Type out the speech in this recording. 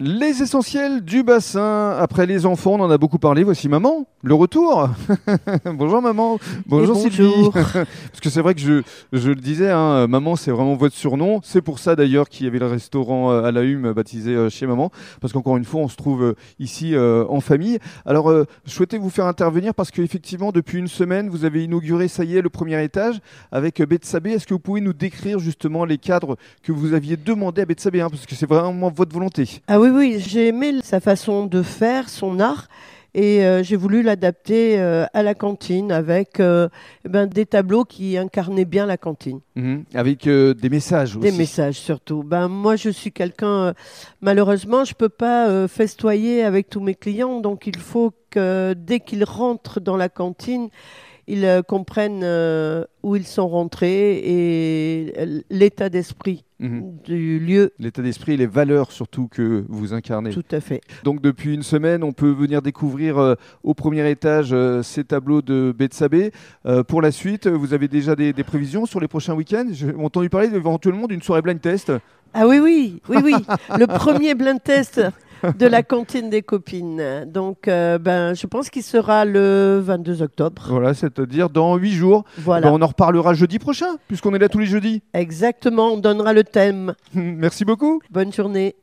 Les essentiels du bassin. Après les enfants, on en a beaucoup parlé. Voici maman, le retour. bonjour maman. Bonjour, Sylvie. Parce que c'est vrai que je, je le disais, hein, maman, c'est vraiment votre surnom. C'est pour ça d'ailleurs qu'il y avait le restaurant euh, à la Hume baptisé euh, chez maman. Parce qu'encore une fois, on se trouve euh, ici euh, en famille. Alors, euh, je souhaitais vous faire intervenir parce qu'effectivement, depuis une semaine, vous avez inauguré, ça y est, le premier étage avec euh, Betsabé. Est-ce que vous pouvez nous décrire justement les cadres que vous aviez demandé à Betsabé hein, Parce que c'est vraiment votre volonté. Ah oui, oui, j'ai aimé sa façon de faire, son art, et euh, j'ai voulu l'adapter euh, à la cantine avec euh, eh ben, des tableaux qui incarnaient bien la cantine. Mhm. Avec des messages aussi. Des messages surtout. Ben, moi, je suis quelqu'un, malheureusement, je peux pas festoyer avec tous mes clients, donc il faut que dès qu'ils rentrent dans la cantine, ils euh, comprennent euh, où ils sont rentrés et euh, l'état d'esprit Mhm. du lieu. L'état d'esprit et les valeurs surtout que vous incarnez. Tout à fait. Donc depuis une semaine, on peut venir découvrir euh, au premier étage euh, ces tableaux de Betsabé. Pour la suite, vous avez déjà des, des prévisions sur les prochains week-ends? J'ai entendu parler éventuellement d'une soirée blind test. Ah oui, oui, oui, oui. Le premier blind test de la cantine des copines. Donc, euh, ben, je pense qu'il sera le 22 octobre. Voilà, c'est-à-dire dans huit jours. Voilà. Ben, on en reparlera jeudi prochain, puisqu'on est là tous les jeudis. Exactement, on donnera le thème. Merci beaucoup. Bonne journée.